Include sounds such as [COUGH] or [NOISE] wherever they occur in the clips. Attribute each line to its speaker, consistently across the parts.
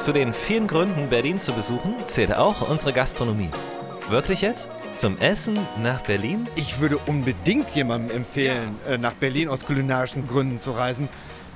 Speaker 1: Zu den vielen Gründen, Berlin zu besuchen, zählt auch unsere Gastronomie. Wirklich jetzt? Zum Essen nach Berlin?
Speaker 2: Ich würde unbedingt jemandem empfehlen, äh, nach Berlin aus kulinarischen Gründen zu reisen.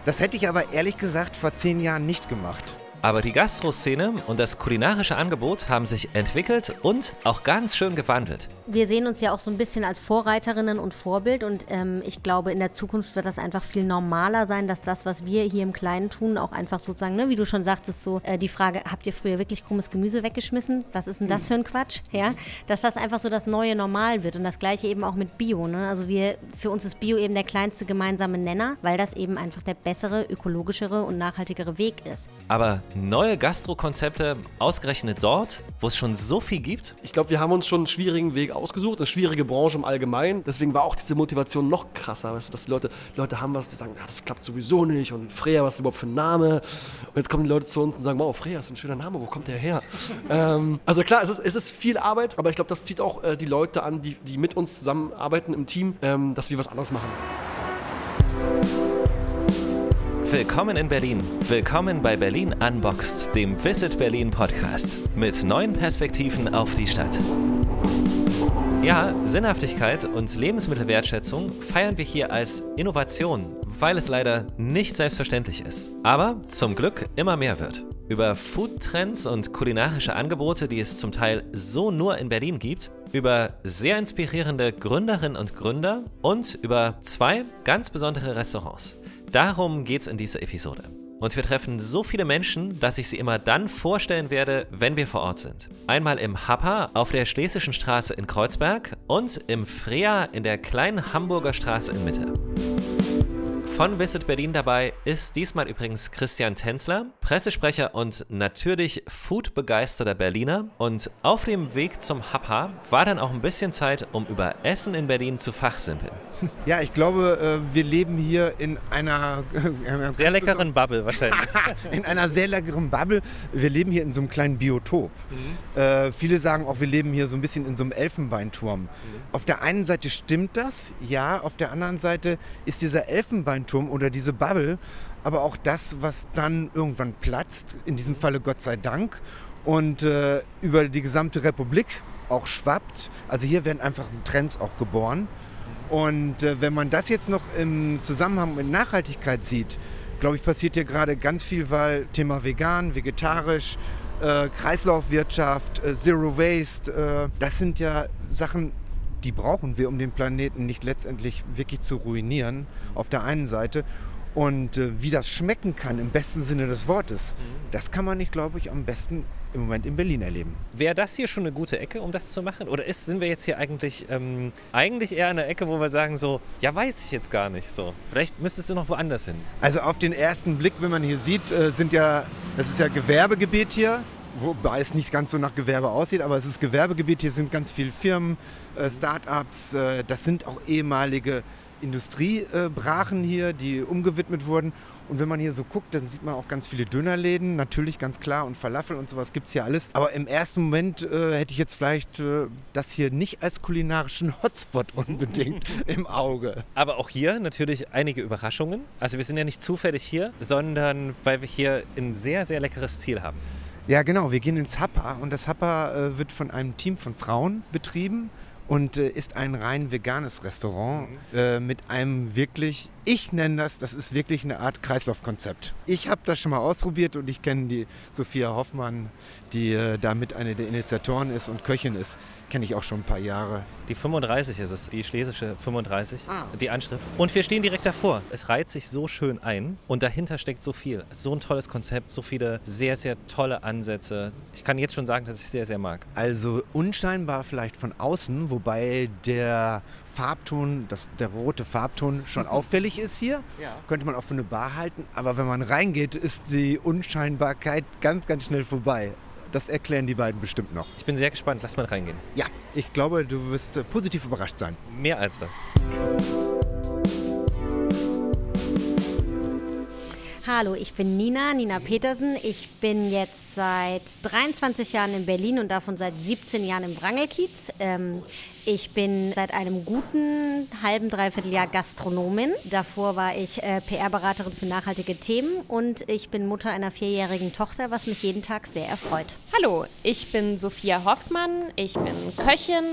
Speaker 2: Das hätte ich aber ehrlich gesagt vor zehn Jahren nicht gemacht.
Speaker 1: Aber die Gastroszene und das kulinarische Angebot haben sich entwickelt und auch ganz schön gewandelt.
Speaker 3: Wir sehen uns ja auch so ein bisschen als Vorreiterinnen und Vorbild und ähm, ich glaube, in der Zukunft wird das einfach viel normaler sein, dass das, was wir hier im Kleinen tun, auch einfach sozusagen, ne, wie du schon sagtest, so äh, die Frage, habt ihr früher wirklich krummes Gemüse weggeschmissen? Was ist denn das für ein Quatsch? Ja, dass das einfach so das neue Normal wird und das gleiche eben auch mit Bio. Ne? Also wir, für uns ist Bio eben der kleinste gemeinsame Nenner, weil das eben einfach der bessere, ökologischere und nachhaltigere Weg ist.
Speaker 1: Aber neue Gastrokonzepte ausgerechnet dort, wo es schon so viel gibt?
Speaker 4: Ich glaube, wir haben uns schon einen schwierigen Weg ausgesucht, eine schwierige Branche im Allgemeinen. Deswegen war auch diese Motivation noch krasser, weißt du, dass die Leute, die Leute haben was, die sagen, ja, das klappt sowieso nicht und Freya, was ist überhaupt für ein Name? Und jetzt kommen die Leute zu uns und sagen, wow, Freya ist ein schöner Name, wo kommt der her? [LAUGHS] ähm, also klar, es ist, es ist viel Arbeit, aber ich glaube, das zieht auch äh, die Leute an, die, die mit uns zusammenarbeiten im Team, ähm, dass wir was anderes machen.
Speaker 1: Willkommen in Berlin. Willkommen bei Berlin Unboxed, dem Visit Berlin Podcast mit neuen Perspektiven auf die Stadt. Ja, Sinnhaftigkeit und Lebensmittelwertschätzung feiern wir hier als Innovation, weil es leider nicht selbstverständlich ist. Aber zum Glück immer mehr wird. Über Foodtrends und kulinarische Angebote, die es zum Teil so nur in Berlin gibt, über sehr inspirierende Gründerinnen und Gründer und über zwei ganz besondere Restaurants. Darum geht's in dieser Episode. Und wir treffen so viele Menschen, dass ich sie immer dann vorstellen werde, wenn wir vor Ort sind. Einmal im Happa auf der Schlesischen Straße in Kreuzberg und im Freya in der kleinen Hamburger Straße in Mitte. Von Visit Berlin dabei ist diesmal übrigens Christian Tänzler, Pressesprecher und natürlich foodbegeisterter Berliner. Und auf dem Weg zum Happa war dann auch ein bisschen Zeit, um über Essen in Berlin zu fachsimpeln. [LAUGHS]
Speaker 2: Ja, ich glaube, äh, wir leben hier in einer
Speaker 1: sehr leckeren Bubble wahrscheinlich. [LAUGHS]
Speaker 2: in einer sehr leckeren Bubble. Wir leben hier in so einem kleinen Biotop. Mhm. Äh, viele sagen auch, wir leben hier so ein bisschen in so einem Elfenbeinturm. Mhm. Auf der einen Seite stimmt das, ja. Auf der anderen Seite ist dieser Elfenbeinturm oder diese Bubble aber auch das, was dann irgendwann platzt. In diesem Falle Gott sei Dank. Und äh, über die gesamte Republik auch schwappt. Also hier werden einfach Trends auch geboren. Und äh, wenn man das jetzt noch im Zusammenhang mit Nachhaltigkeit sieht, glaube ich, passiert hier gerade ganz viel, weil Thema vegan, vegetarisch, äh, Kreislaufwirtschaft, äh, Zero Waste, äh, das sind ja Sachen, die brauchen wir, um den Planeten nicht letztendlich wirklich zu ruinieren, auf der einen Seite. Und äh, wie das schmecken kann im besten Sinne des Wortes, mhm. das kann man nicht, glaube ich, am besten im Moment in Berlin erleben.
Speaker 1: Wäre das hier schon eine gute Ecke, um das zu machen? Oder ist, sind wir jetzt hier eigentlich, ähm, eigentlich eher eine Ecke, wo wir sagen so, ja, weiß ich jetzt gar nicht so. Vielleicht müsstest du noch woanders hin.
Speaker 2: Also auf den ersten Blick, wenn man hier sieht, äh, sind ja, das ist ja Gewerbegebiet hier. Wobei es nicht ganz so nach Gewerbe aussieht, aber es ist Gewerbegebiet. Hier sind ganz viele Firmen, äh, Start-ups. Äh, das sind auch ehemalige Industriebrachen hier, die umgewidmet wurden. Und wenn man hier so guckt, dann sieht man auch ganz viele Dönerläden, natürlich ganz klar und Falafel und sowas gibt es hier alles. Aber im ersten Moment äh, hätte ich jetzt vielleicht äh, das hier nicht als kulinarischen Hotspot [LAUGHS] unbedingt [LAUGHS] im Auge.
Speaker 1: Aber auch hier natürlich einige Überraschungen. Also wir sind ja nicht zufällig hier, sondern weil wir hier ein sehr, sehr leckeres Ziel haben.
Speaker 2: Ja, genau. Wir gehen ins Happa und das Happa äh, wird von einem Team von Frauen betrieben und äh, ist ein rein veganes Restaurant mhm. äh, mit einem wirklich, ich nenne das, das ist wirklich eine Art Kreislaufkonzept. Ich habe das schon mal ausprobiert und ich kenne die Sophia Hoffmann, die äh, damit eine der Initiatoren ist und Köchin ist, kenne ich auch schon ein paar Jahre.
Speaker 1: Die 35 ist es, die schlesische 35, ah. die Anschrift. Und wir stehen direkt davor. Es reiht sich so schön ein und dahinter steckt so viel. So ein tolles Konzept, so viele sehr, sehr tolle Ansätze. Ich kann jetzt schon sagen, dass ich es sehr, sehr mag.
Speaker 2: Also unscheinbar vielleicht von außen, wobei der Farbton, das, der rote Farbton schon [LAUGHS] auffällig ist hier. Ja. Könnte man auch für eine Bar halten. Aber wenn man reingeht, ist die Unscheinbarkeit ganz, ganz schnell vorbei. Das erklären die beiden bestimmt noch.
Speaker 1: Ich bin sehr gespannt. Lass mal reingehen.
Speaker 2: Ja, ich glaube, du wirst äh, positiv überrascht sein.
Speaker 1: Mehr als das.
Speaker 3: Hallo, ich bin Nina, Nina Petersen. Ich bin jetzt seit 23 Jahren in Berlin und davon seit 17 Jahren im Wrangelkiez. Ähm, Ich bin seit einem guten halben, dreiviertel Jahr Gastronomin. Davor war ich äh, PR-Beraterin für nachhaltige Themen und ich bin Mutter einer vierjährigen Tochter, was mich jeden Tag sehr erfreut.
Speaker 5: Hallo, ich bin Sophia Hoffmann. Ich bin Köchin,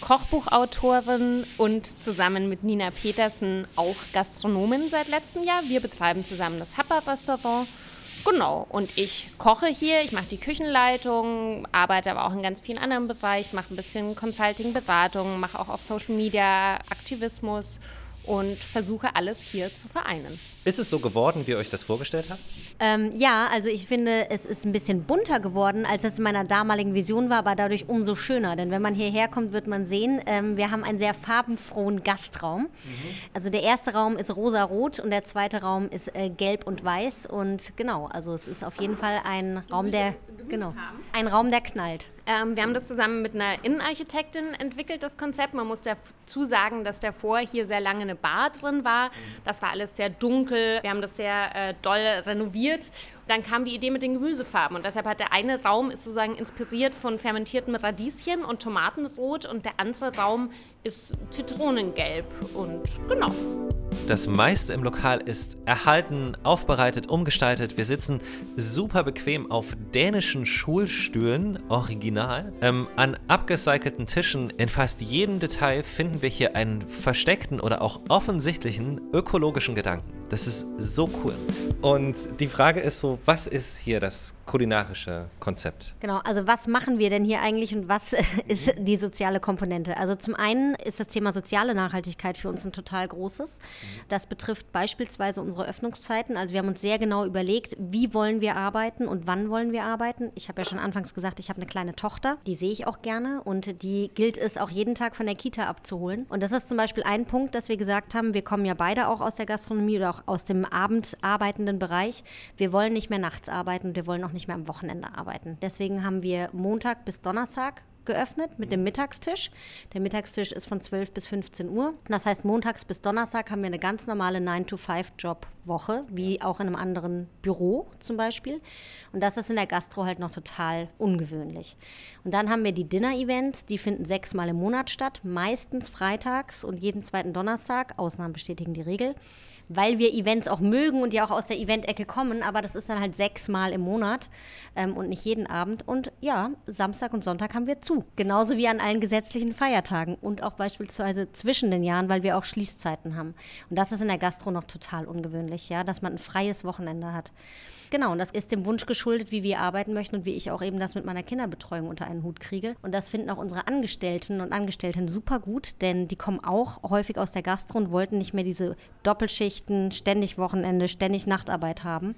Speaker 5: Kochbuchautorin und zusammen mit Nina Petersen auch Gastronomin seit letztem Jahr. Wir betreiben zusammen das Happer-Restaurant Genau, und ich koche hier, ich mache die Küchenleitung, arbeite aber auch in ganz vielen anderen Bereichen, mache ein bisschen Consulting-Beratung, mache auch auf Social Media Aktivismus und versuche alles hier zu vereinen.
Speaker 1: Ist es so geworden, wie ihr euch das vorgestellt habt?
Speaker 3: Ähm, ja, also ich finde, es ist ein bisschen bunter geworden, als es in meiner damaligen Vision war, aber dadurch umso schöner. Denn wenn man hierher kommt, wird man sehen, ähm, wir haben einen sehr farbenfrohen Gastraum. Mhm. Also der erste Raum ist rosa-rot und der zweite Raum ist äh, gelb und weiß. Und genau, also es ist auf jeden Fall ein Raum, der genau, ein Raum, der knallt.
Speaker 5: Ähm, wir haben das zusammen mit einer Innenarchitektin entwickelt, das Konzept. Man muss dazu sagen, dass davor hier sehr lange eine Bar drin war. Das war alles sehr dunkel. Wir haben das sehr äh, doll renoviert dann kam die Idee mit den Gemüsefarben und deshalb hat der eine Raum ist sozusagen inspiriert von fermentierten Radieschen und Tomatenrot und der andere Raum ist Zitronengelb und genau.
Speaker 1: Das meiste im Lokal ist erhalten, aufbereitet, umgestaltet. Wir sitzen super bequem auf dänischen Schulstühlen, original. Ähm, an abgecycelten Tischen in fast jedem Detail finden wir hier einen versteckten oder auch offensichtlichen ökologischen Gedanken. Das ist so cool. Und die Frage ist so, was ist hier das kulinarische Konzept?
Speaker 3: Genau, also was machen wir denn hier eigentlich und was [LAUGHS] ist die soziale Komponente? Also zum einen ist das Thema soziale Nachhaltigkeit für uns ein total großes. Das betrifft beispielsweise unsere Öffnungszeiten. Also wir haben uns sehr genau überlegt, wie wollen wir arbeiten und wann wollen wir arbeiten. Ich habe ja schon anfangs gesagt, ich habe eine kleine Tochter, die sehe ich auch gerne und die gilt es auch jeden Tag von der Kita abzuholen. Und das ist zum Beispiel ein Punkt, dass wir gesagt haben, wir kommen ja beide auch aus der Gastronomie oder auch aus dem abendarbeitenden Bereich. Wir wollen nicht mehr nachts arbeiten, wir wollen auch nicht mehr am Wochenende arbeiten. Deswegen haben wir Montag bis Donnerstag geöffnet mit dem Mittagstisch. Der Mittagstisch ist von 12 bis 15 Uhr. Das heißt, montags bis Donnerstag haben wir eine ganz normale 9-to-5-Job-Woche, wie auch in einem anderen Büro zum Beispiel. Und das ist in der Gastro halt noch total ungewöhnlich. Und dann haben wir die Dinner-Events, die finden sechsmal im Monat statt, meistens freitags und jeden zweiten Donnerstag. Ausnahmen bestätigen die Regel weil wir Events auch mögen und ja auch aus der Event-Ecke kommen, aber das ist dann halt sechsmal im Monat ähm, und nicht jeden Abend. Und ja, Samstag und Sonntag haben wir zu. Genauso wie an allen gesetzlichen Feiertagen und auch beispielsweise zwischen den Jahren, weil wir auch Schließzeiten haben. Und das ist in der Gastro noch total ungewöhnlich, ja, dass man ein freies Wochenende hat. Genau, und das ist dem Wunsch geschuldet, wie wir arbeiten möchten und wie ich auch eben das mit meiner Kinderbetreuung unter einen Hut kriege. Und das finden auch unsere Angestellten und Angestellten super gut, denn die kommen auch häufig aus der Gastro und wollten nicht mehr diese Doppelschichten, ständig Wochenende, ständig Nachtarbeit haben.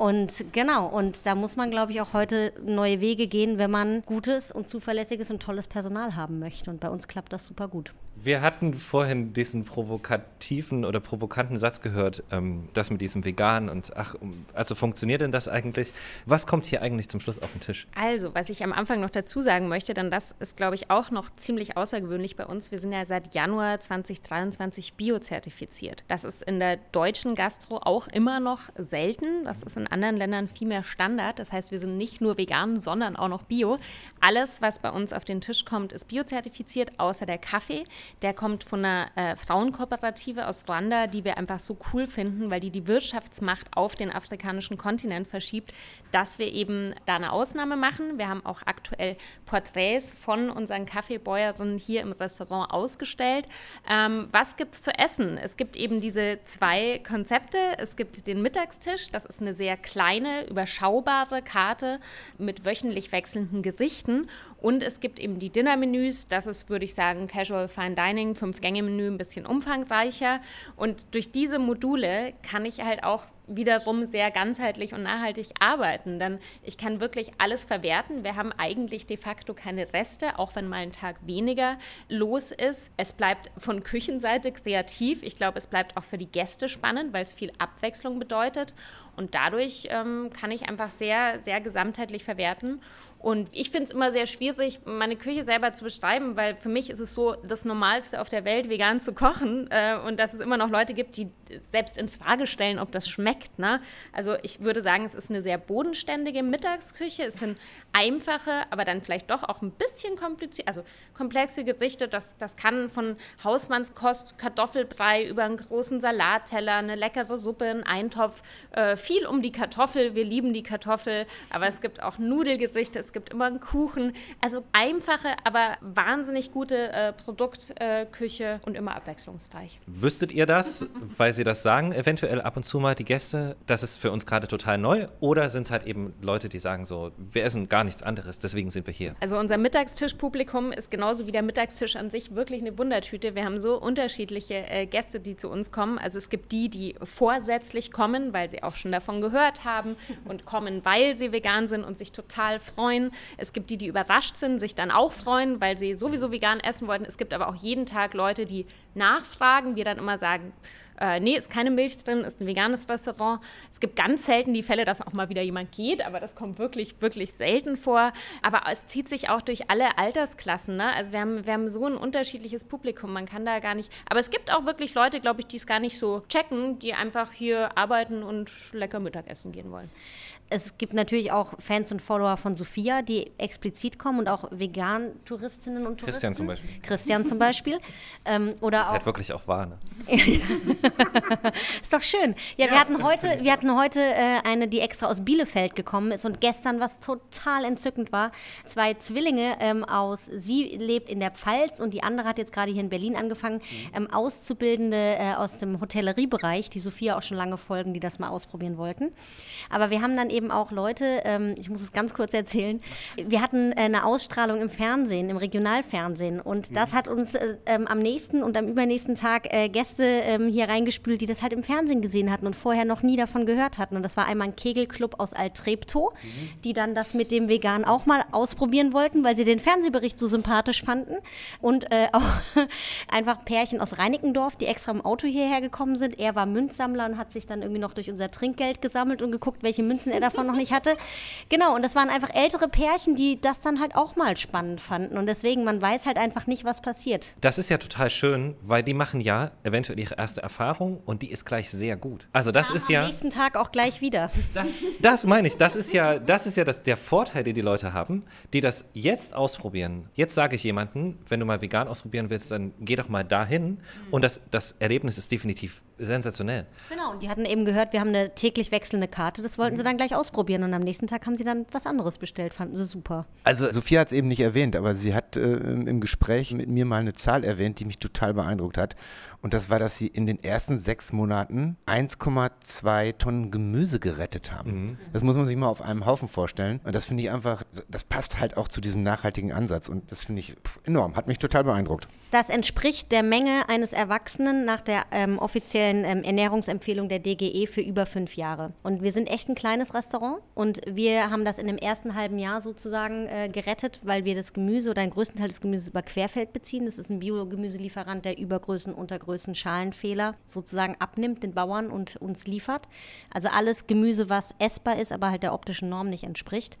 Speaker 3: Und genau, und da muss man, glaube ich, auch heute neue Wege gehen, wenn man gutes und zuverlässiges und tolles Personal haben möchte. Und bei uns klappt das super gut.
Speaker 1: Wir hatten vorhin diesen provokativen oder provokanten Satz gehört, ähm, das mit diesem Vegan und ach, also funktioniert denn das eigentlich? Was kommt hier eigentlich zum Schluss auf den Tisch?
Speaker 5: Also, was ich am Anfang noch dazu sagen möchte, denn das ist, glaube ich, auch noch ziemlich außergewöhnlich bei uns. Wir sind ja seit Januar 2023 biozertifiziert. Das ist in der deutschen Gastro auch immer noch selten. Das ist in anderen Ländern viel mehr Standard. Das heißt, wir sind nicht nur vegan, sondern auch noch bio. Alles, was bei uns auf den Tisch kommt, ist biozertifiziert, außer der Kaffee. Der kommt von einer äh, Frauenkooperative aus Ruanda, die wir einfach so cool finden, weil die die Wirtschaftsmacht auf den afrikanischen Kontinent verschiebt, dass wir eben da eine Ausnahme machen. Wir haben auch aktuell Porträts von unseren Kaffeebäuerinnen hier im Restaurant ausgestellt. Ähm, was gibt es zu essen? Es gibt eben diese zwei Konzepte. Es gibt den Mittagstisch, das ist eine sehr kleine, überschaubare Karte mit wöchentlich wechselnden Gerichten. Und es gibt eben die Dinnermenüs, das ist, würde ich sagen, Casual Fine Dining, Fünf-Gänge-Menü, ein bisschen umfangreicher. Und durch diese Module kann ich halt auch wiederum sehr ganzheitlich und nachhaltig arbeiten. Denn ich kann wirklich alles verwerten. Wir haben eigentlich de facto keine Reste, auch wenn mal ein Tag weniger los ist. Es bleibt von Küchenseite kreativ. Ich glaube, es bleibt auch für die Gäste spannend, weil es viel Abwechslung bedeutet. Und dadurch ähm, kann ich einfach sehr, sehr gesamtheitlich verwerten. Und ich finde es immer sehr schwierig, meine Küche selber zu beschreiben, weil für mich ist es so das Normalste auf der Welt, vegan zu kochen. [LAUGHS] Äh, und dass es immer noch Leute gibt, die selbst in Frage stellen, ob das schmeckt. Ne? Also ich würde sagen, es ist eine sehr bodenständige Mittagsküche. Es sind einfache, aber dann vielleicht doch auch ein bisschen kompliziert, also komplexe Gerichte. Das, das kann von Hausmannskost, Kartoffelbrei über einen großen Salatteller, eine leckere Suppe, einen Eintopf, äh, viel um die Kartoffel. Wir lieben die Kartoffel, aber es gibt auch Nudelgerichte es gibt immer einen Kuchen. Also einfache, aber wahnsinnig gute äh, Produktküche äh, und immer abwechslungsreich.
Speaker 1: Wüsstet ihr das, weil Sie das sagen, eventuell ab und zu mal die Gäste, das ist für uns gerade total neu? Oder sind es halt eben Leute, die sagen so, wir essen gar nichts anderes, deswegen sind wir hier?
Speaker 5: Also unser Mittagstischpublikum ist genauso wie der Mittagstisch an sich wirklich eine Wundertüte. Wir haben so unterschiedliche äh, Gäste, die zu uns kommen. Also es gibt die, die vorsätzlich kommen, weil sie auch schon davon gehört haben und kommen, weil sie vegan sind und sich total freuen. Es gibt die, die überrascht sind, sich dann auch freuen, weil sie sowieso vegan essen wollten. Es gibt aber auch jeden Tag Leute, die nachfragen, wir dann immer sagen, äh, nee, ist keine Milch drin, ist ein veganes Restaurant. Es gibt ganz selten die Fälle, dass auch mal wieder jemand geht, aber das kommt wirklich, wirklich selten vor. Aber es zieht sich auch durch alle Altersklassen. Ne? Also wir haben, wir haben so ein unterschiedliches Publikum, man kann da gar nicht. Aber es gibt auch wirklich Leute, glaube ich, die es gar nicht so checken, die einfach hier arbeiten und lecker Mittagessen gehen wollen
Speaker 3: es gibt natürlich auch Fans und Follower von Sophia, die explizit kommen und auch Vegan-Touristinnen und Touristen.
Speaker 1: Christian zum Beispiel.
Speaker 3: Christian zum Beispiel. ähm, oder
Speaker 1: das ist
Speaker 3: auch,
Speaker 1: halt wirklich auch wahr. Ne? [LAUGHS]
Speaker 3: ist doch schön. Ja, ja, wir hatten heute, wir hatten heute äh, eine, die extra aus Bielefeld gekommen ist und gestern, was total entzückend war, zwei Zwillinge ähm, aus, sie lebt in der Pfalz und die andere hat jetzt gerade hier in Berlin angefangen, mhm. ähm, Auszubildende äh, aus dem Hotelleriebereich, die Sophia auch schon lange folgen, die das mal ausprobieren wollten. Aber wir haben dann eben eben auch Leute, ähm, ich muss es ganz kurz erzählen, wir hatten äh, eine Ausstrahlung im Fernsehen, im Regionalfernsehen und mhm. das hat uns äh, ähm, am nächsten und am übernächsten Tag äh, Gäste ähm, hier reingespült, die das halt im Fernsehen gesehen hatten und vorher noch nie davon gehört hatten. Und das war einmal ein Kegelclub aus Altreptow, mhm. die dann das mit dem Vegan auch mal ausprobieren wollten, weil sie den Fernsehbericht so sympathisch fanden. Und äh, [LAUGHS] auch einfach Pärchen aus Reinickendorf, die extra im Auto hierher gekommen sind. Er war Münzsammler und hat sich dann irgendwie noch durch unser Trinkgeld gesammelt und geguckt, welche Münzen er da davon noch nicht hatte. Genau, und das waren einfach ältere Pärchen, die das dann halt auch mal spannend fanden. Und deswegen, man weiß halt einfach nicht, was passiert.
Speaker 1: Das ist ja total schön, weil die machen ja eventuell ihre erste Erfahrung und die ist gleich sehr gut. Also das ja, ist ja.
Speaker 3: Am nächsten Tag auch gleich wieder.
Speaker 1: Das, das meine ich. Das ist ja, das ist ja das, der Vorteil, den die Leute haben, die das jetzt ausprobieren. Jetzt sage ich jemandem, wenn du mal vegan ausprobieren willst, dann geh doch mal dahin. Mhm. Und das, das Erlebnis ist definitiv sensationell.
Speaker 3: Genau, und die hatten eben gehört, wir haben eine täglich wechselnde Karte. Das wollten mhm. sie dann gleich ausprobieren. Und am nächsten Tag haben sie dann was anderes bestellt, fanden sie super.
Speaker 2: Also Sophia hat es eben nicht erwähnt, aber sie hat äh, im Gespräch mit mir mal eine Zahl erwähnt, die mich total beeindruckt hat. Und das war, dass sie in den ersten sechs Monaten 1,2 Tonnen Gemüse gerettet haben. Mhm. Das muss man sich mal auf einem Haufen vorstellen. Und das finde ich einfach, das passt halt auch zu diesem nachhaltigen Ansatz. Und das finde ich enorm, hat mich total beeindruckt.
Speaker 3: Das entspricht der Menge eines Erwachsenen nach der ähm, offiziellen ähm, Ernährungsempfehlung der DGE für über fünf Jahre. Und wir sind echt ein kleines Restaurant. Und wir haben das in dem ersten halben Jahr sozusagen äh, gerettet, weil wir das Gemüse oder den größten Teil des Gemüses über Querfeld beziehen. Das ist ein Biogemüselieferant, der Übergrößen, Untergrößen Schalenfehler sozusagen abnimmt den Bauern und uns liefert. Also alles Gemüse, was essbar ist, aber halt der optischen Norm nicht entspricht.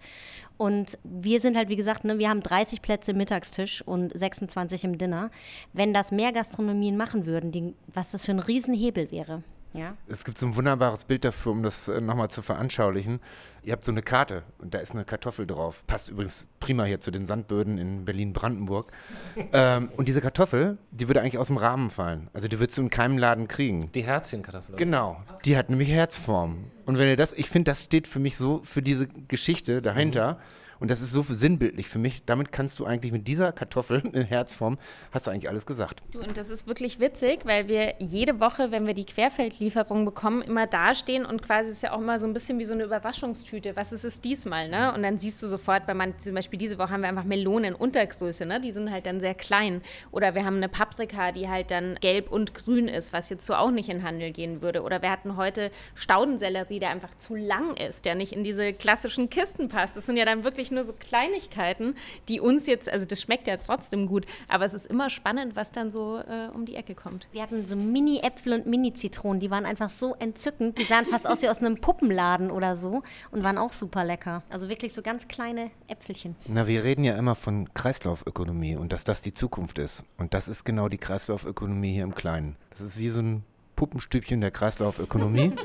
Speaker 3: Und wir sind halt, wie gesagt, ne, wir haben 30 Plätze im Mittagstisch und 26 im Dinner. Wenn das mehr Gastronomien machen würden, die, was das für ein Riesenhebel wäre. Ja.
Speaker 2: Es gibt so ein wunderbares Bild dafür, um das äh, nochmal zu veranschaulichen. Ihr habt so eine Karte und da ist eine Kartoffel drauf. Passt übrigens prima hier zu den Sandböden in Berlin-Brandenburg. [LAUGHS] ähm, und diese Kartoffel, die würde eigentlich aus dem Rahmen fallen. Also die würdest du in keinem Laden kriegen.
Speaker 1: Die Herzchenkartoffel.
Speaker 2: Genau. Die hat nämlich Herzform. Und wenn ihr das, ich finde, das steht für mich so für diese Geschichte dahinter. Mhm und das ist so sinnbildlich für mich. Damit kannst du eigentlich mit dieser Kartoffel [LAUGHS] in Herzform, hast du eigentlich alles gesagt.
Speaker 5: Du, und das ist wirklich witzig, weil wir jede Woche, wenn wir die Querfeldlieferung bekommen, immer dastehen und quasi ist ja auch immer so ein bisschen wie so eine Überraschungstüte. Was ist es diesmal, ne? Und dann siehst du sofort, bei man, zum Beispiel diese Woche haben wir einfach Melonen Untergröße, ne? Die sind halt dann sehr klein. Oder wir haben eine Paprika, die halt dann gelb und grün ist, was jetzt so auch nicht in den Handel gehen würde. Oder wir hatten heute Staudensellerie, der einfach zu lang ist, der nicht in diese klassischen Kisten passt. Das sind ja dann wirklich wirklich nur so Kleinigkeiten, die uns jetzt, also das schmeckt ja trotzdem gut, aber es ist immer spannend, was dann so äh, um die Ecke kommt.
Speaker 3: Wir hatten so Mini-Äpfel und Mini-Zitronen, die waren einfach so entzückend. Die sahen fast aus wie aus einem Puppenladen oder so und waren auch super lecker. Also wirklich so ganz kleine Äpfelchen.
Speaker 2: Na, wir reden ja immer von Kreislaufökonomie und dass das die Zukunft ist. Und das ist genau die Kreislaufökonomie hier im Kleinen. Das ist wie so ein Puppenstübchen der Kreislaufökonomie. [LAUGHS]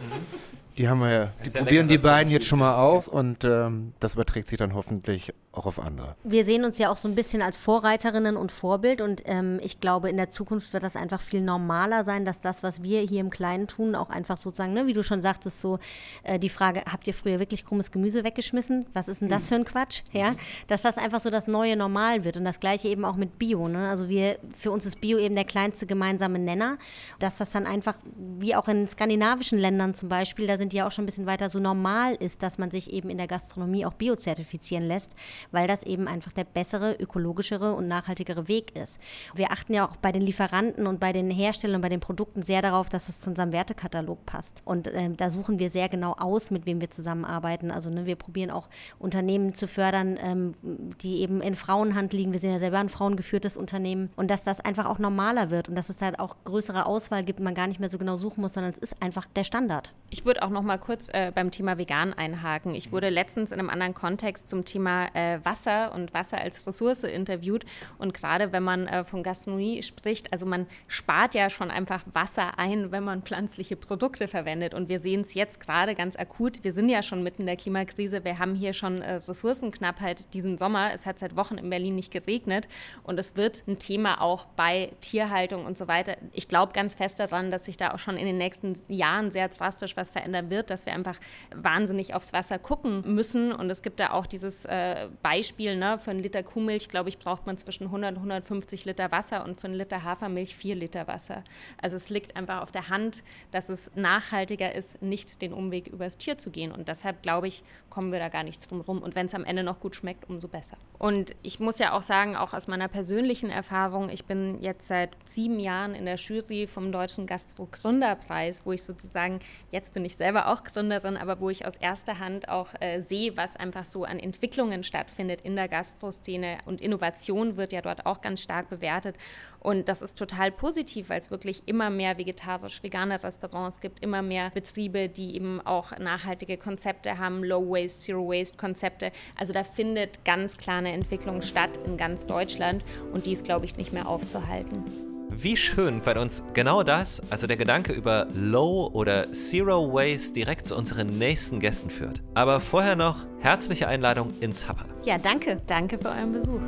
Speaker 2: Die haben wir ja, die probieren die beiden jetzt schon mal aus und ähm, das überträgt sich dann hoffentlich auch auf andere.
Speaker 3: Wir sehen uns ja auch so ein bisschen als Vorreiterinnen und Vorbild und ähm, ich glaube, in der Zukunft wird das einfach viel normaler sein, dass das, was wir hier im Kleinen tun, auch einfach sozusagen, ne, wie du schon sagtest, so äh, die Frage, habt ihr früher wirklich krummes Gemüse weggeschmissen? Was ist denn das für ein Quatsch? Ja, dass das einfach so das neue Normal wird und das gleiche eben auch mit Bio. Ne? Also wir, für uns ist Bio eben der kleinste gemeinsame Nenner, dass das dann einfach, wie auch in skandinavischen Ländern zum Beispiel, da sind die ja auch schon ein bisschen weiter so normal ist, dass man sich eben in der Gastronomie auch biozertifizieren lässt, weil das eben einfach der bessere, ökologischere und nachhaltigere Weg ist. Wir achten ja auch bei den Lieferanten und bei den Herstellern und bei den Produkten sehr darauf, dass es zu unserem Wertekatalog passt. Und äh, da suchen wir sehr genau aus, mit wem wir zusammenarbeiten. Also ne, wir probieren auch Unternehmen zu fördern, ähm, die eben in Frauenhand liegen. Wir sind ja selber ein frauengeführtes Unternehmen. Und dass das einfach auch normaler wird und dass es halt auch größere Auswahl gibt, man gar nicht mehr so genau suchen muss, sondern es ist einfach der Standard.
Speaker 5: Ich würde auch noch mal kurz äh, beim Thema vegan einhaken. Ich wurde letztens in einem anderen Kontext zum Thema äh, Wasser und Wasser als Ressource interviewt. Und gerade wenn man äh, von Gastronomie spricht, also man spart ja schon einfach Wasser ein, wenn man pflanzliche Produkte verwendet. Und wir sehen es jetzt gerade ganz akut. Wir sind ja schon mitten in der Klimakrise. Wir haben hier schon äh, Ressourcenknappheit diesen Sommer. Es hat seit Wochen in Berlin nicht geregnet. Und es wird ein Thema auch bei Tierhaltung und so weiter. Ich glaube ganz fest daran, dass sich da auch schon in den nächsten Jahren sehr drastisch was verändern wird, dass wir einfach wahnsinnig aufs Wasser gucken müssen. Und es gibt da auch dieses äh, Beispiel, ne, für einen Liter Kuhmilch, glaube ich, braucht man zwischen 100 und 150 Liter Wasser und für einen Liter Hafermilch 4 Liter Wasser. Also es liegt einfach auf der Hand, dass es nachhaltiger ist, nicht den Umweg übers Tier zu gehen. Und deshalb, glaube ich, kommen wir da gar nicht drum rum. Und wenn es am Ende noch gut schmeckt, umso besser. Und ich muss ja auch sagen, auch aus meiner persönlichen Erfahrung, ich bin jetzt seit sieben Jahren in der Jury vom Deutschen Gastro-Gründerpreis, wo ich sozusagen, jetzt bin ich selber auch Gründerin, aber wo ich aus erster Hand auch äh, sehe, was einfach so an Entwicklungen stattfindet in der Gastroszene. Und Innovation wird ja dort auch ganz stark bewertet. Und das ist total positiv, weil es wirklich immer mehr vegetarisch-vegane Restaurants gibt, immer mehr Betriebe, die eben auch nachhaltige Konzepte haben, Low-Waste, Zero-Waste-Konzepte. Also da findet ganz klar eine Entwicklung statt in ganz Deutschland und die ist, glaube ich, nicht mehr aufzuhalten.
Speaker 1: Wie schön, weil uns genau das, also der Gedanke über Low oder Zero Waste, direkt zu unseren nächsten Gästen führt. Aber vorher noch herzliche Einladung ins Happer.
Speaker 5: Ja, danke. Danke für euren Besuch.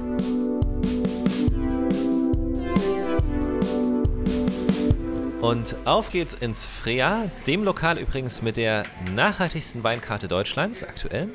Speaker 1: Und auf geht's ins Freya, dem Lokal übrigens mit der nachhaltigsten Weinkarte Deutschlands aktuell.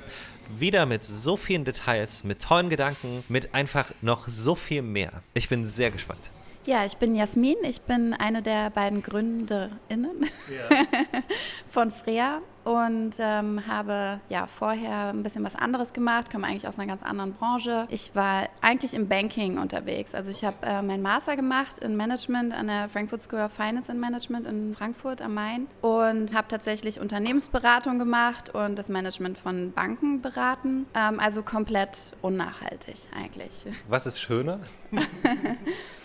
Speaker 1: Wieder mit so vielen Details, mit tollen Gedanken, mit einfach noch so viel mehr. Ich bin sehr gespannt.
Speaker 6: Ja, ich bin Jasmin. Ich bin eine der beiden GründerInnen ja. [LAUGHS] von Freya und ähm, habe ja vorher ein bisschen was anderes gemacht, komme eigentlich aus einer ganz anderen Branche. Ich war eigentlich im Banking unterwegs. Also ich habe äh, meinen Master gemacht in Management an der Frankfurt School of Finance and Management in Frankfurt am Main und habe tatsächlich Unternehmensberatung gemacht und das Management von Banken beraten. Ähm, also komplett unnachhaltig eigentlich.
Speaker 1: Was ist schöner? [LAUGHS]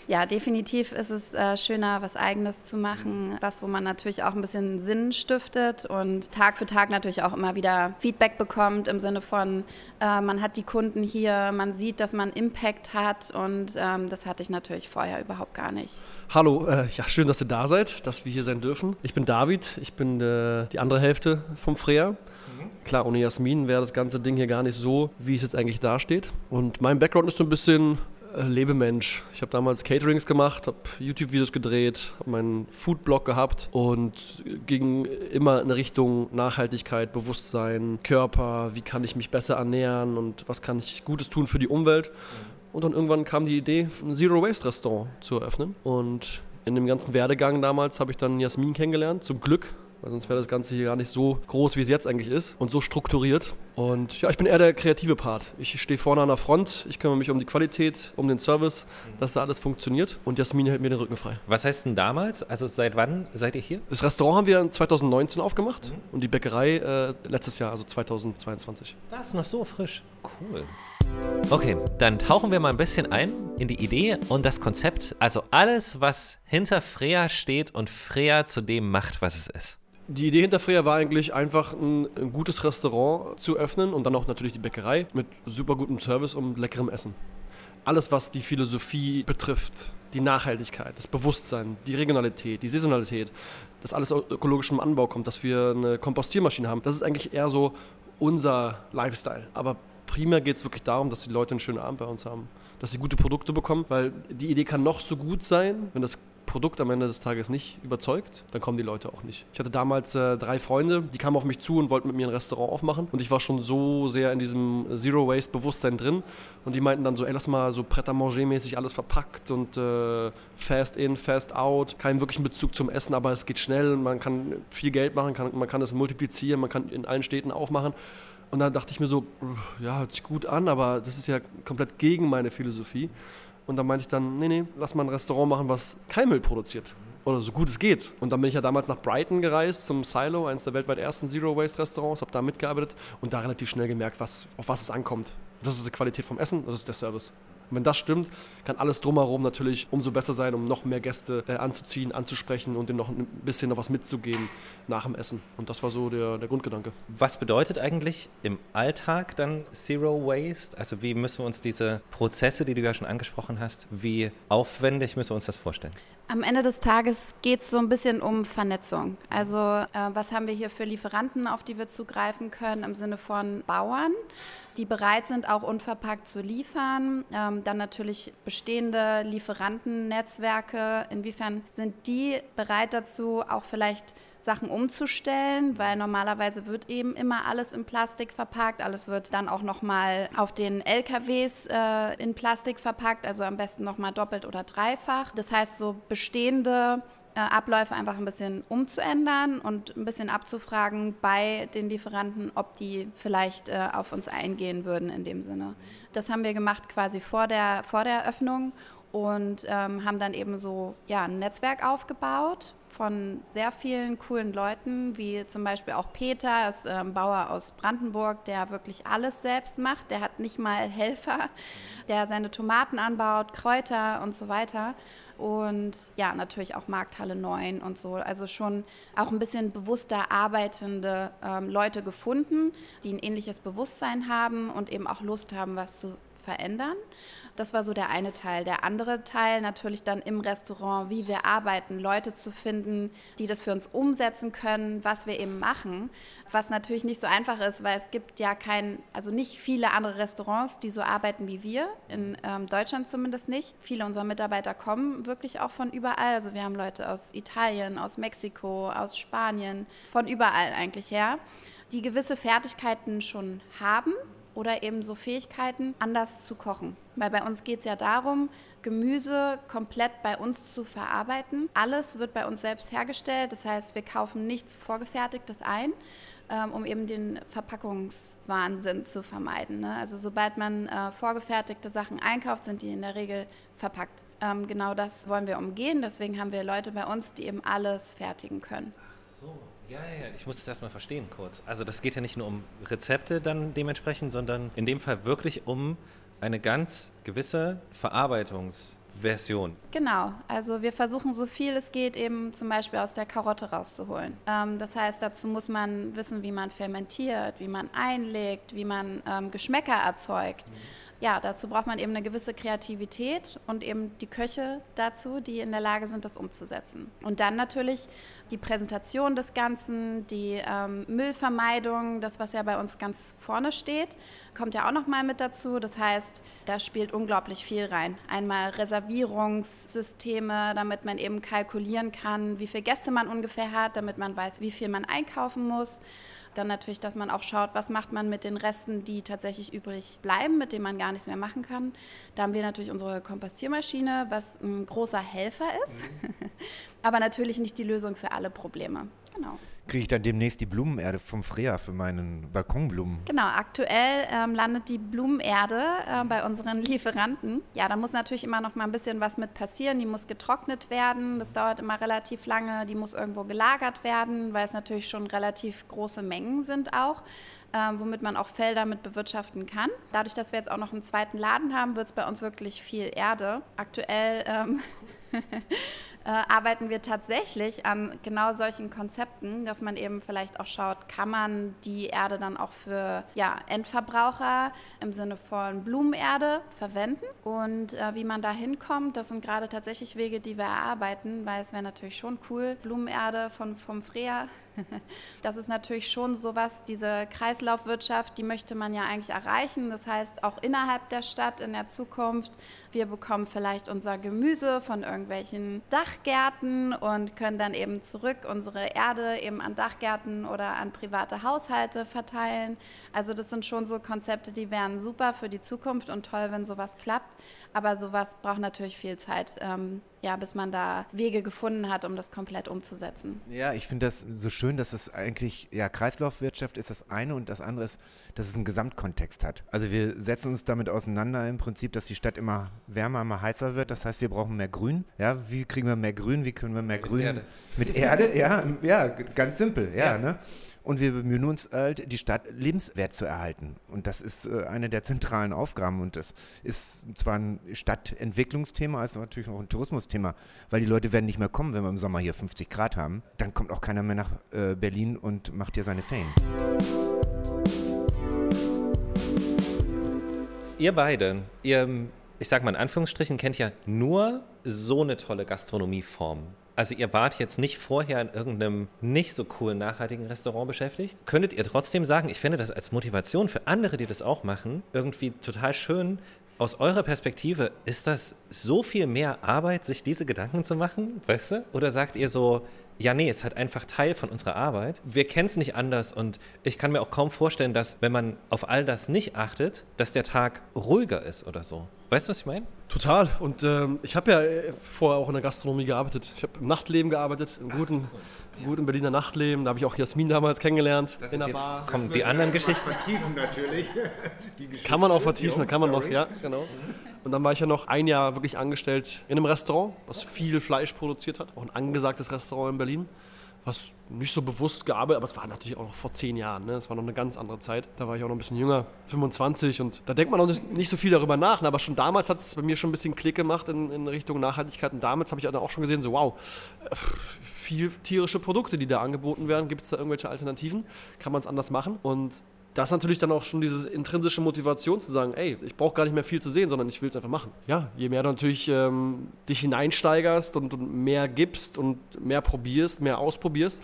Speaker 6: ja, definitiv ist es äh, schöner, was Eigenes zu machen, was, wo man natürlich auch ein bisschen Sinn stiftet und Tag für Tag natürlich auch immer wieder Feedback bekommt im Sinne von, äh, man hat die Kunden hier, man sieht, dass man Impact hat und ähm, das hatte ich natürlich vorher überhaupt gar nicht.
Speaker 4: Hallo, äh, ja, schön, dass ihr da seid, dass wir hier sein dürfen. Ich bin David, ich bin äh, die andere Hälfte vom Freya. Klar, ohne Jasmin wäre das ganze Ding hier gar nicht so, wie es jetzt eigentlich dasteht. Und mein Background ist so ein bisschen äh, Lebemensch. Ich habe damals Caterings gemacht, habe YouTube-Videos gedreht, habe meinen Foodblog gehabt und ging immer in Richtung Nachhaltigkeit, Bewusstsein, Körper, wie kann ich mich besser ernähren und was kann ich Gutes tun für die Umwelt. Und dann irgendwann kam die Idee, ein Zero-Waste-Restaurant zu eröffnen. Und in dem ganzen Werdegang damals habe ich dann Jasmin kennengelernt, zum Glück weil sonst wäre das Ganze hier gar nicht so groß, wie es jetzt eigentlich ist und so strukturiert. Und ja, ich bin eher der kreative Part. Ich stehe vorne an der Front, ich kümmere mich um die Qualität, um den Service, dass da alles funktioniert und Jasmin hält mir den Rücken frei.
Speaker 1: Was heißt denn damals? Also seit wann seid ihr hier?
Speaker 4: Das Restaurant haben wir 2019 aufgemacht mhm. und die Bäckerei äh, letztes Jahr, also 2022.
Speaker 1: Das ist noch so frisch. Cool. Okay, dann tauchen wir mal ein bisschen ein in die Idee und das Konzept. Also alles, was hinter Freya steht und Freya zu dem macht, was es ist.
Speaker 4: Die Idee hinter Freya war eigentlich einfach ein, ein, gutes Restaurant zu öffnen und dann auch natürlich die Bäckerei mit super gutem Service und leckerem Essen. Alles, was die Philosophie betrifft, die Nachhaltigkeit, das Bewusstsein, die Regionalität, die Saisonalität, dass alles aus ökologischem Anbau kommt, dass wir eine Kompostiermaschine haben, das ist eigentlich eher so unser Lifestyle. Aber primär geht es wirklich darum, dass die Leute einen schönen Abend bei uns haben. Dass sie gute Produkte bekommen, weil die Idee kann noch so gut sein, wenn das Produkt am Ende des Tages nicht überzeugt, dann kommen die Leute auch nicht. Ich hatte damals äh, drei Freunde, die kamen auf mich zu und wollten mit mir ein Restaurant aufmachen. Und ich war schon so sehr in diesem Zero-Waste-Bewusstsein drin. Und die meinten dann so, ey, lass mal so Pret-à-Manger-mäßig alles verpackt und äh, fast in, fast out. Keinen wirklichen Bezug zum Essen, aber es geht schnell. Man kann viel Geld machen, kann, man kann es multiplizieren, man kann in allen Städten aufmachen. Und dann dachte ich mir so, ja, hört sich gut an, aber das ist ja komplett gegen meine Philosophie. Und dann meinte ich dann, nee, nee, lass mal ein Restaurant machen, was kein Müll produziert. Oder so gut es geht. Und dann bin ich ja damals nach Brighton gereist, zum Silo, eines der weltweit ersten Zero-Waste-Restaurants, habe da mitgearbeitet und da relativ schnell gemerkt, was, auf was es ankommt. Das ist die Qualität vom Essen, das ist der Service. Und wenn das stimmt, kann alles drumherum natürlich umso besser sein, um noch mehr Gäste äh, anzuziehen, anzusprechen und ihnen noch ein bisschen noch was mitzugeben nach dem Essen. Und das war so der, der Grundgedanke.
Speaker 1: Was bedeutet eigentlich im Alltag dann Zero Waste? Also wie müssen wir uns diese Prozesse, die du ja schon angesprochen hast, wie aufwendig müssen wir uns das vorstellen?
Speaker 6: Am Ende des Tages geht es so ein bisschen um Vernetzung. Also äh, was haben wir hier für Lieferanten, auf die wir zugreifen können im Sinne von Bauern, die bereit sind, auch unverpackt zu liefern. Ähm, dann natürlich bestehende Lieferantennetzwerke. Inwiefern sind die bereit dazu, auch vielleicht Sachen umzustellen, weil normalerweise wird eben immer alles in Plastik verpackt. Alles wird dann auch nochmal auf den LKWs äh, in Plastik verpackt, also am besten nochmal doppelt oder dreifach. Das heißt, so bestehende äh, Abläufe einfach ein bisschen umzuändern und ein bisschen abzufragen bei den Lieferanten, ob die vielleicht äh, auf uns eingehen würden in dem Sinne. Das haben wir gemacht quasi vor der, vor der Eröffnung und ähm, haben dann eben so ja, ein Netzwerk aufgebaut von sehr vielen coolen Leuten, wie zum Beispiel auch Peter, ist ein ähm, Bauer aus Brandenburg, der wirklich alles selbst macht. Der hat nicht mal Helfer, der seine Tomaten anbaut, Kräuter und so weiter. Und ja, natürlich auch Markthalle 9 und so. Also schon auch ein bisschen bewusster arbeitende ähm, Leute gefunden, die ein ähnliches Bewusstsein haben und eben auch Lust haben, was zu verändern. Das war so der eine Teil. Der andere Teil natürlich dann im Restaurant, wie wir arbeiten, Leute zu finden, die das für uns umsetzen können, was wir eben machen. Was natürlich nicht so einfach ist, weil es gibt ja kein, also nicht viele andere Restaurants, die so arbeiten wie wir, in ähm, Deutschland zumindest nicht. Viele unserer Mitarbeiter kommen wirklich auch von überall. Also wir haben Leute aus Italien, aus Mexiko, aus Spanien, von überall eigentlich her, die gewisse Fertigkeiten schon haben oder eben so Fähigkeiten, anders zu kochen. Weil bei uns geht es ja darum, Gemüse komplett bei uns zu verarbeiten. Alles wird bei uns selbst hergestellt, das heißt, wir kaufen nichts Vorgefertigtes ein, ähm, um eben den Verpackungswahnsinn zu vermeiden. Ne? Also sobald man äh, vorgefertigte Sachen einkauft, sind die in der Regel verpackt. Ähm, genau das wollen wir umgehen, deswegen haben wir Leute bei uns, die eben alles fertigen können.
Speaker 1: Ach so. Ja, ja, ich muss das erstmal verstehen kurz. Also das geht ja nicht nur um Rezepte dann dementsprechend, sondern in dem Fall wirklich um eine ganz gewisse Verarbeitungsversion.
Speaker 6: Genau, also wir versuchen so viel es geht eben zum Beispiel aus der Karotte rauszuholen. Ähm, das heißt, dazu muss man wissen, wie man fermentiert, wie man einlegt, wie man ähm, Geschmäcker erzeugt. Mhm ja, dazu braucht man eben eine gewisse Kreativität und eben die Köche dazu, die in der Lage sind, das umzusetzen. Und dann natürlich die Präsentation des Ganzen, die ähm, Müllvermeidung, das, was ja bei uns ganz vorne steht, kommt ja auch nochmal mit dazu. Das heißt, da spielt unglaublich viel rein. Einmal Reservierungssysteme, damit man eben kalkulieren kann, wie viele Gäste man ungefähr hat, damit man weiß, wie viel man einkaufen muss. Dann natürlich, dass man auch schaut, was macht man mit den Resten, die tatsächlich übrig bleiben, mit denen man gar nichts mehr machen kann. Da haben wir natürlich unsere Kompostiermaschine, was ein großer Helfer ist. Mhm. [LAUGHS] aber natürlich nicht die Lösung für alle Probleme. Genau
Speaker 2: kriege ich dann demnächst die Blumenerde vom Freya für meinen Balkonblumen.
Speaker 6: Genau, aktuell ähm, landet die Blumenerde äh, bei unseren Lieferanten. Ja, da muss natürlich immer noch mal ein bisschen was mit passieren. Die muss getrocknet werden. Das dauert immer relativ lange. Die muss irgendwo gelagert werden, weil es natürlich schon relativ große Mengen sind auch. Ähm, womit man auch Felder mit bewirtschaften kann. Dadurch, dass wir jetzt auch noch einen zweiten Laden haben, wird es bei uns wirklich viel Erde. Aktuell ähm, [LAUGHS] äh, arbeiten wir tatsächlich an genau solchen Konzepten, dass man eben vielleicht auch schaut, kann man die Erde dann auch für ja, Endverbraucher im Sinne von Blumenerde verwenden? Und äh, wie man da hinkommt, das sind gerade tatsächlich Wege, die wir erarbeiten, weil es wäre natürlich schon cool, Blumenerde von, vom Freer [LAUGHS] das ist natürlich schon sowas, diese Kreislaufwirtschaft, die möchte man ja eigentlich erreichen. Das heißt, auch innerhalb der Stadt in der Zukunft, wir bekommen vielleicht unser Gemüse von irgendwelchen Dachgärten und können dann eben zurück unsere Erde eben an Dachgärten oder an private Haushalte verteilen. Also das sind schon so Konzepte, die wären super für die Zukunft und toll, wenn sowas klappt. Aber sowas braucht natürlich viel Zeit, ähm, ja, bis man da Wege gefunden hat, um das komplett umzusetzen.
Speaker 2: Ja, ich finde das so schön, dass es eigentlich, ja, Kreislaufwirtschaft ist das eine und das andere ist, dass es einen Gesamtkontext hat. Also wir setzen uns damit auseinander im Prinzip, dass die Stadt immer wärmer, immer heißer wird. Das heißt, wir brauchen mehr Grün. Ja, wie kriegen wir mehr Grün? Wie können wir mehr mit Grün? Erde. Mit Erde, ja, ja, ganz simpel, ja, ja. ne? Und wir bemühen uns halt, die Stadt lebenswert zu erhalten. Und das ist äh, eine der zentralen Aufgaben. Und das ist zwar ein Stadtentwicklungsthema, ist natürlich auch ein Tourismusthema, weil die Leute werden nicht mehr kommen, wenn wir im Sommer hier 50 Grad haben. Dann kommt auch keiner mehr nach äh, Berlin und macht hier seine Ferien.
Speaker 1: Ihr beide, ihr, ich sag mal in Anführungsstrichen, kennt ja nur so eine tolle Gastronomieform. Also ihr wart jetzt nicht vorher in irgendeinem nicht so coolen nachhaltigen Restaurant beschäftigt. Könntet ihr trotzdem sagen, ich finde das als Motivation für andere, die das auch machen, irgendwie total schön. Aus eurer Perspektive, ist das so viel mehr Arbeit, sich diese Gedanken zu machen, weißt du? Oder sagt ihr so, ja, nee, es hat einfach Teil von unserer Arbeit. Wir kennen es nicht anders und ich kann mir auch kaum vorstellen, dass, wenn man auf all das nicht achtet, dass der Tag ruhiger ist oder so. Weißt du, was ich meine?
Speaker 4: Total. Und ähm, ich habe ja äh, vorher auch in der Gastronomie gearbeitet. Ich habe im Nachtleben gearbeitet, im guten, Ach, guten Berliner Nachtleben. Da habe ich auch Jasmin damals kennengelernt.
Speaker 1: Das in der Bar. Kommen die anderen Geschichten.
Speaker 2: Vertiefen natürlich. [LAUGHS]
Speaker 4: kann man auch vertiefen, kann man noch, ja, genau. Und dann war ich ja noch ein Jahr wirklich angestellt in einem Restaurant, das viel Fleisch produziert hat. Auch ein angesagtes Restaurant in Berlin was nicht so bewusst gearbeitet, aber es war natürlich auch noch vor zehn Jahren. Ne? Es war noch eine ganz andere Zeit. Da war ich auch noch ein bisschen jünger, 25 und da denkt man auch nicht so viel darüber nach. Ne? Aber schon damals hat es bei mir schon ein bisschen Klick gemacht in, in Richtung Nachhaltigkeit. Und damals habe ich dann auch schon gesehen, so wow, viel tierische Produkte, die da angeboten werden. Gibt es da irgendwelche Alternativen? Kann man es anders machen? Und das ist natürlich dann auch schon diese intrinsische Motivation zu sagen, ey, ich brauche gar nicht mehr viel zu sehen, sondern ich will es einfach machen. Ja, je mehr du natürlich ähm, dich hineinsteigerst und, und, mehr gibst und mehr probierst, mehr ausprobierst,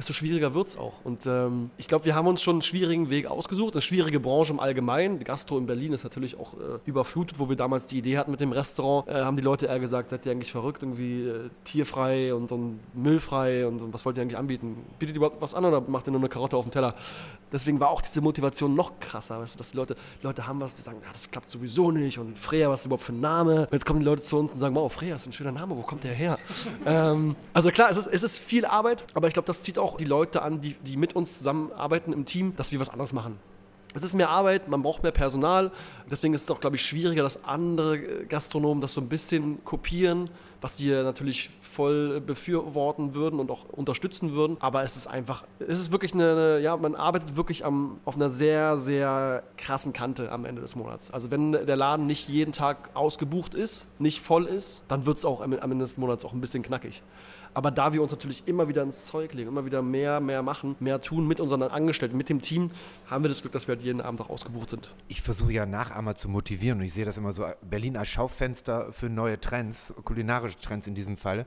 Speaker 4: desto schwieriger wird es auch. Und ähm, ich glaube, wir haben uns schon einen schwierigen Weg ausgesucht, eine schwierige Branche im Allgemeinen. Gastro in Berlin ist natürlich auch äh, überflutet, wo wir damals die Idee hatten mit dem Restaurant, äh, haben die Leute eher gesagt, seid ihr eigentlich verrückt, irgendwie äh, tierfrei und, und müllfrei und, und, was wollt ihr eigentlich anbieten? Bietet ihr überhaupt was an oder macht ihr nur eine Karotte auf dem Teller? Deswegen war auch diese Motivation noch krasser, weißt du, dass die Leute, die Leute haben was, die sagen, ja, das klappt sowieso nicht und Freya, was ist überhaupt für ein Name? Und jetzt kommen die Leute zu uns und sagen, wow, Freya ist ein schöner Name, wo kommt der her? [LAUGHS] ähm, also klar, es ist, es ist viel Arbeit, aber ich glaube, das zieht auch die Leute an, die, die mit uns zusammenarbeiten im Team, dass wir was anderes machen. Es ist mehr Arbeit, man braucht mehr Personal. Deswegen ist es auch, glaube ich, schwieriger, dass andere Gastronomen das so ein bisschen kopieren, was wir natürlich voll befürworten würden und auch unterstützen würden. Aber es ist einfach, es ist wirklich eine, ja, man arbeitet wirklich am, auf einer sehr, sehr krassen Kante am Ende des Monats. Also wenn der Laden nicht jeden Tag ausgebucht ist, nicht voll ist, dann wird es auch am Ende des Monats auch ein bisschen knackig. Aber da wir uns natürlich immer wieder ins Zeug legen, immer wieder mehr, mehr machen, mehr tun mit unseren Angestellten, mit dem Team, haben wir das Glück, dass wir halt jeden Abend auch ausgebucht sind.
Speaker 2: Ich versuche ja Nachahmer zu motivieren und ich sehe das immer so, Berlin als Schaufenster für neue Trends, kulinarische Trends in diesem Fall.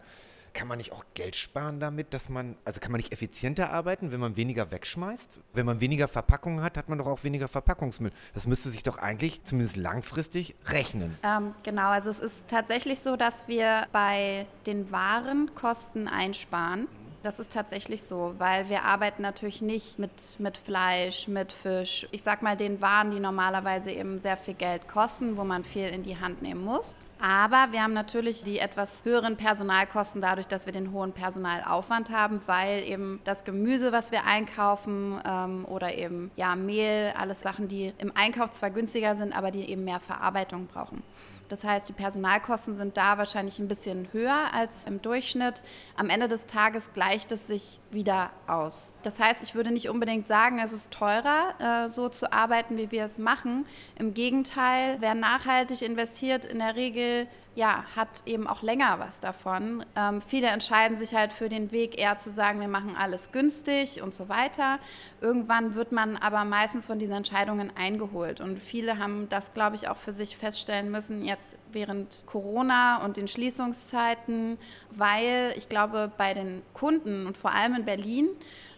Speaker 2: Kann man nicht auch Geld sparen damit, dass man, also kann man nicht effizienter arbeiten, wenn man weniger wegschmeißt? Wenn man weniger Verpackungen hat, hat man doch auch weniger Verpackungsmüll. Das müsste sich doch eigentlich zumindest langfristig rechnen.
Speaker 6: Ähm, genau, also es ist tatsächlich so, dass wir bei den Warenkosten einsparen. Das ist tatsächlich so, weil wir arbeiten natürlich nicht mit, mit Fleisch, mit Fisch. Ich sag mal den Waren, die normalerweise eben sehr viel Geld kosten, wo man viel in die Hand nehmen muss. Aber wir haben natürlich die etwas höheren Personalkosten dadurch, dass wir den hohen Personalaufwand haben, weil eben das Gemüse, was wir einkaufen ähm, oder eben ja, Mehl, alles Sachen, die im Einkauf zwar günstiger sind, aber die eben mehr Verarbeitung brauchen. Das heißt, die Personalkosten sind da wahrscheinlich ein bisschen höher als im Durchschnitt. Am Ende des Tages gleicht es sich wieder aus. Das heißt, ich würde nicht unbedingt sagen, es ist teurer, äh, so zu arbeiten, wie wir es machen. Im Gegenteil, wer nachhaltig investiert, in der Regel ja, hat eben auch länger was davon. Ähm, viele entscheiden sich halt für den Weg eher zu sagen, wir machen alles günstig und so weiter. Irgendwann wird man aber meistens von diesen Entscheidungen eingeholt. Und viele haben das, glaube ich, auch für sich feststellen müssen, jetzt während Corona und den Schließungszeiten, weil ich glaube, bei den Kunden und vor allem in Berlin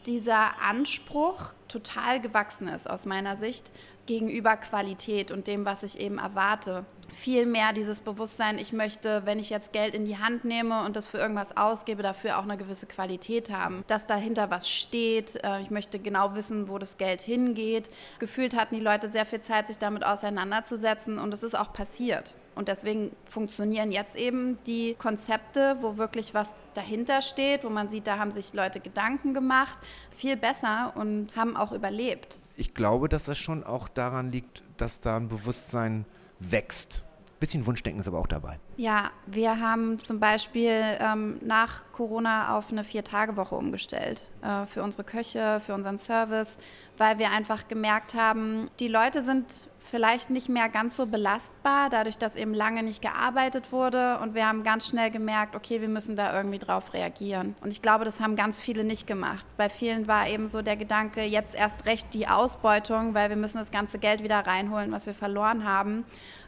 Speaker 6: dieser Anspruch total gewachsen ist aus meiner Sicht gegenüber Qualität und dem, was ich eben erwarte viel mehr dieses Bewusstsein, ich möchte, wenn ich jetzt Geld in die Hand nehme und das für irgendwas ausgebe, dafür auch eine gewisse Qualität haben, dass dahinter was steht. Äh, ich möchte genau wissen, wo das Geld hingeht. Gefühlt hatten die Leute sehr viel Zeit, sich damit auseinanderzusetzen und es ist auch passiert. Und deswegen funktionieren jetzt eben die Konzepte, wo wirklich was dahinter steht, wo man sieht, da haben sich Leute Gedanken gemacht, viel besser und haben auch überlebt.
Speaker 2: Ich glaube, dass das schon auch daran liegt, dass da ein Bewusstsein wächst. Bisschen Wunschdenken ist aber auch dabei.
Speaker 6: Ja, wir haben zum Beispiel ähm, nach Corona auf eine Vier-Tage-Woche umgestellt äh, für unsere Köche, für unseren Service, weil wir einfach gemerkt haben, die Leute sind vielleicht nicht mehr ganz so belastbar, dadurch, dass eben lange nicht gearbeitet wurde. Und wir haben ganz schnell gemerkt, okay, wir müssen da irgendwie drauf reagieren. Und ich glaube, das haben ganz viele nicht gemacht. Bei vielen war eben so der Gedanke, jetzt erst recht die Ausbeutung, weil wir müssen das ganze Geld wieder reinholen, was wir verloren haben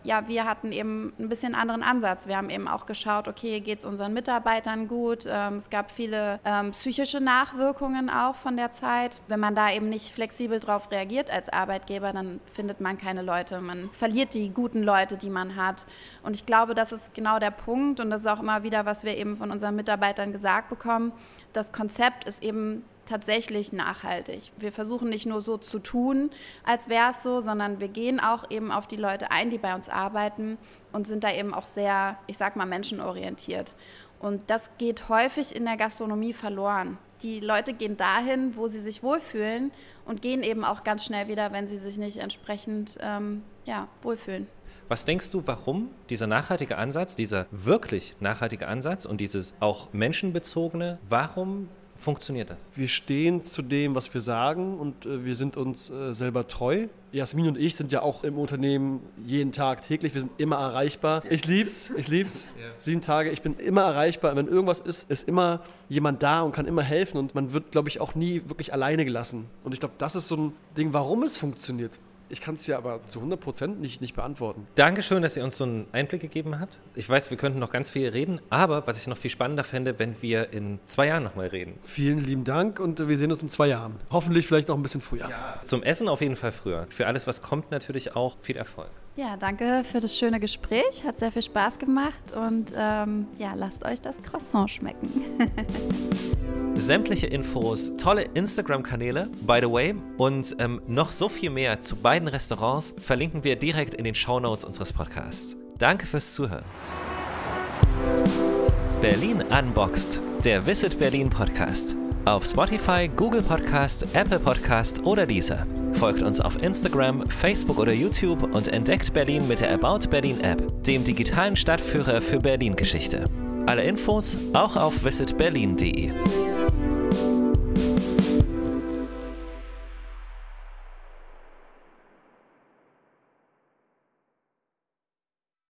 Speaker 6: ja, wir hatten eben ein bisschen anderen Ansatz. Wir haben eben auch geschaut, okay, geht es unseren Mitarbeitern gut? Ähm, es gab viele ähm, psychische Nachwirkungen auch von der Zeit. Wenn man da eben nicht flexibel darauf reagiert als Arbeitgeber, dann findet man keine Leute. Man verliert die guten Leute, die man hat. Und ich glaube, das ist genau der Punkt und das ist auch immer wieder, was wir eben von unseren Mitarbeitern gesagt bekommen. Das Konzept ist eben tatsächlich nachhaltig. Wir versuchen nicht nur so zu tun, als wäre es so, sondern wir gehen auch eben auf die Leute ein, die bei uns arbeiten und sind da eben auch sehr, ich sag mal, menschenorientiert. Und das geht häufig in der Gastronomie verloren. Die Leute gehen dahin, wo sie sich wohlfühlen und gehen eben auch ganz schnell wieder, wenn sie sich nicht entsprechend ähm, ja, wohlfühlen.
Speaker 1: Was denkst du, warum dieser nachhaltige Ansatz, dieser wirklich nachhaltige Ansatz und dieses auch menschenbezogene, warum funktioniert das?
Speaker 4: Wir stehen zu dem, was wir sagen und äh, wir sind uns äh, selber treu. Jasmin und ich sind ja auch im Unternehmen jeden Tag täglich. Wir sind immer erreichbar. Ich lieb's, ich lieb's. Ja. Sieben Tage, ich bin immer erreichbar. Wenn irgendwas ist, ist immer jemand da und kann immer helfen und man wird, glaube ich, auch nie wirklich alleine gelassen. Und ich glaube, das ist so ein Ding, warum es funktioniert. Ich kann es ja aber zu 100 Prozent nicht, nicht beantworten.
Speaker 1: Dankeschön, dass ihr uns so einen Einblick gegeben habt. Ich weiß, wir könnten noch ganz viel reden, aber was ich noch viel spannender fände, wenn wir in zwei Jahren nochmal reden.
Speaker 4: Vielen lieben Dank und wir sehen uns in zwei Jahren. Hoffentlich vielleicht noch ein bisschen früher. Ja.
Speaker 1: Zum Essen auf jeden Fall früher. Für alles, was kommt, natürlich auch viel Erfolg.
Speaker 6: Ja, danke für das schöne Gespräch. Hat sehr viel Spaß gemacht und ähm, ja, lasst euch das Croissant schmecken. [LAUGHS]
Speaker 1: Sämtliche Infos, tolle Instagram-Kanäle, by the way, und ähm, noch so viel mehr zu beiden Restaurants verlinken wir direkt in den Show Notes unseres Podcasts. Danke fürs Zuhören. Berlin Unboxed, der Visit Berlin Podcast. Auf Spotify, Google Podcast, Apple Podcast oder dieser. Folgt uns auf Instagram, Facebook oder YouTube und entdeckt Berlin mit der About Berlin App, dem digitalen Stadtführer für Berlin-Geschichte. Alle Infos auch auf visitberlin.de.